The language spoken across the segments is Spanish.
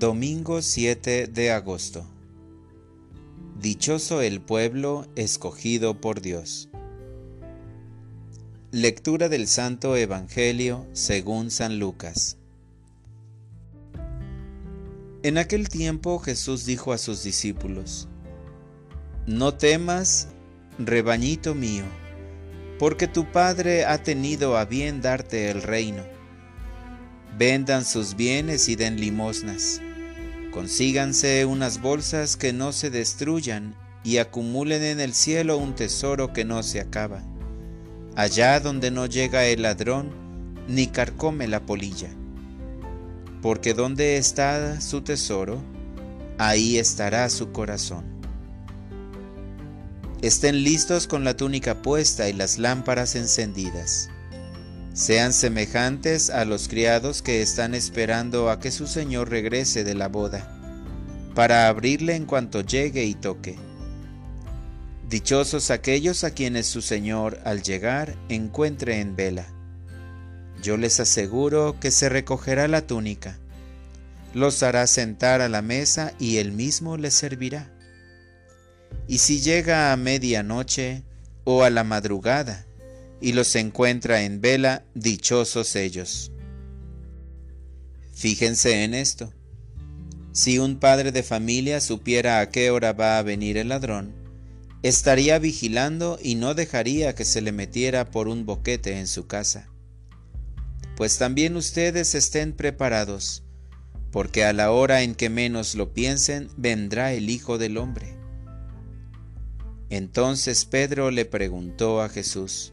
Domingo 7 de agosto. Dichoso el pueblo escogido por Dios. Lectura del Santo Evangelio según San Lucas. En aquel tiempo Jesús dijo a sus discípulos, No temas, rebañito mío, porque tu Padre ha tenido a bien darte el reino Vendan sus bienes y den limosnas. Consíganse unas bolsas que no se destruyan y acumulen en el cielo un tesoro que no se acaba, allá donde no llega el ladrón ni carcome la polilla. Porque donde está su tesoro, ahí estará su corazón. Estén listos con la túnica puesta y las lámparas encendidas. Sean semejantes a los criados que están esperando a que su Señor regrese de la boda, para abrirle en cuanto llegue y toque. Dichosos aquellos a quienes su Señor al llegar encuentre en vela. Yo les aseguro que se recogerá la túnica, los hará sentar a la mesa y él mismo les servirá. Y si llega a medianoche o a la madrugada, y los encuentra en vela, dichosos ellos. Fíjense en esto. Si un padre de familia supiera a qué hora va a venir el ladrón, estaría vigilando y no dejaría que se le metiera por un boquete en su casa. Pues también ustedes estén preparados, porque a la hora en que menos lo piensen vendrá el Hijo del Hombre. Entonces Pedro le preguntó a Jesús,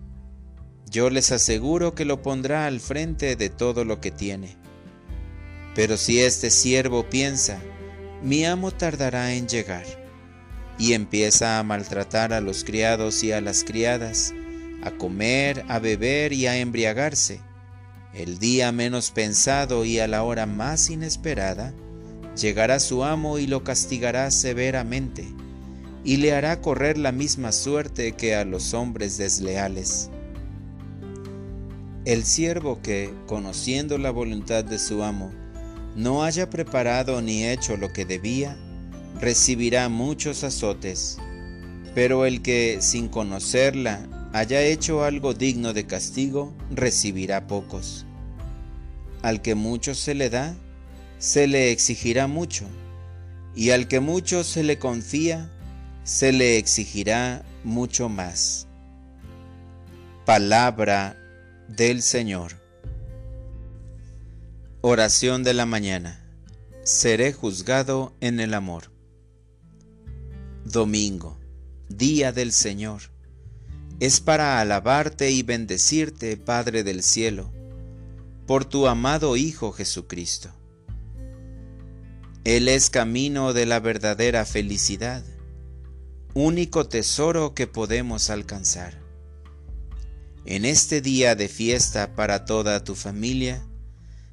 Yo les aseguro que lo pondrá al frente de todo lo que tiene. Pero si este siervo piensa, mi amo tardará en llegar, y empieza a maltratar a los criados y a las criadas, a comer, a beber y a embriagarse, el día menos pensado y a la hora más inesperada, llegará su amo y lo castigará severamente, y le hará correr la misma suerte que a los hombres desleales. El siervo que, conociendo la voluntad de su amo, no haya preparado ni hecho lo que debía, recibirá muchos azotes, pero el que, sin conocerla, haya hecho algo digno de castigo, recibirá pocos. Al que mucho se le da, se le exigirá mucho, y al que mucho se le confía, se le exigirá mucho más. Palabra del Señor. Oración de la mañana. Seré juzgado en el amor. Domingo, Día del Señor. Es para alabarte y bendecirte, Padre del cielo, por tu amado Hijo Jesucristo. Él es camino de la verdadera felicidad, único tesoro que podemos alcanzar. En este día de fiesta para toda tu familia,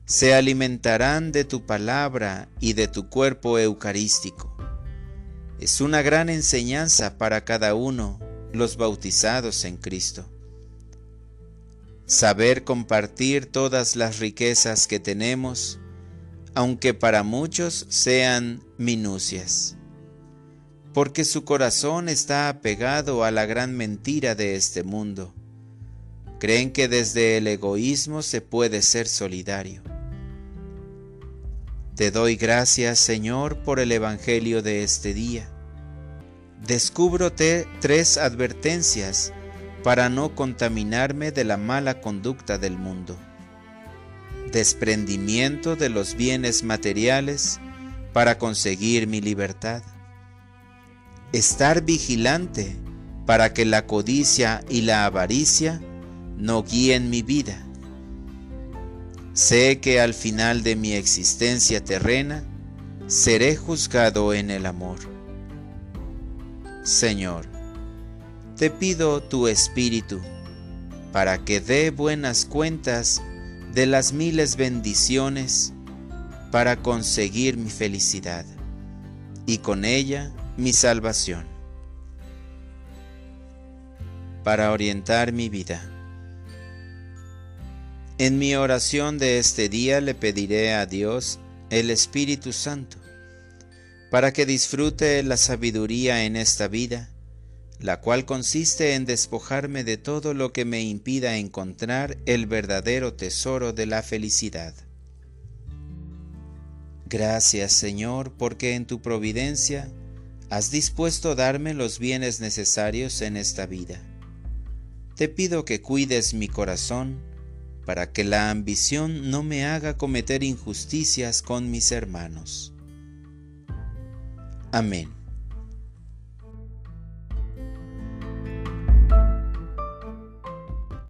se alimentarán de tu palabra y de tu cuerpo eucarístico. Es una gran enseñanza para cada uno los bautizados en Cristo. Saber compartir todas las riquezas que tenemos, aunque para muchos sean minucias, porque su corazón está apegado a la gran mentira de este mundo Creen que desde el egoísmo se puede ser solidario. Te doy gracias, Señor, por el Evangelio de este día. Descúbrote tres advertencias para no contaminarme de la mala conducta del mundo. Desprendimiento de los bienes materiales para conseguir mi libertad. Estar vigilante para que la codicia y la avaricia no guíen mi vida. Sé que al final de mi existencia terrena seré juzgado en el amor. Señor, te pido tu espíritu para que dé buenas cuentas de las miles bendiciones para conseguir mi felicidad y con ella mi salvación. Para orientar mi vida. En mi oración de este día le pediré a Dios el Espíritu Santo para que disfrute la sabiduría en esta vida, la cual consiste en despojarme de todo lo que me impida encontrar el verdadero tesoro de la felicidad. Gracias Señor, porque en tu providencia has dispuesto darme los bienes necesarios en esta vida. Te pido que cuides mi corazón para que la ambición no me haga cometer injusticias con mis hermanos. Amén.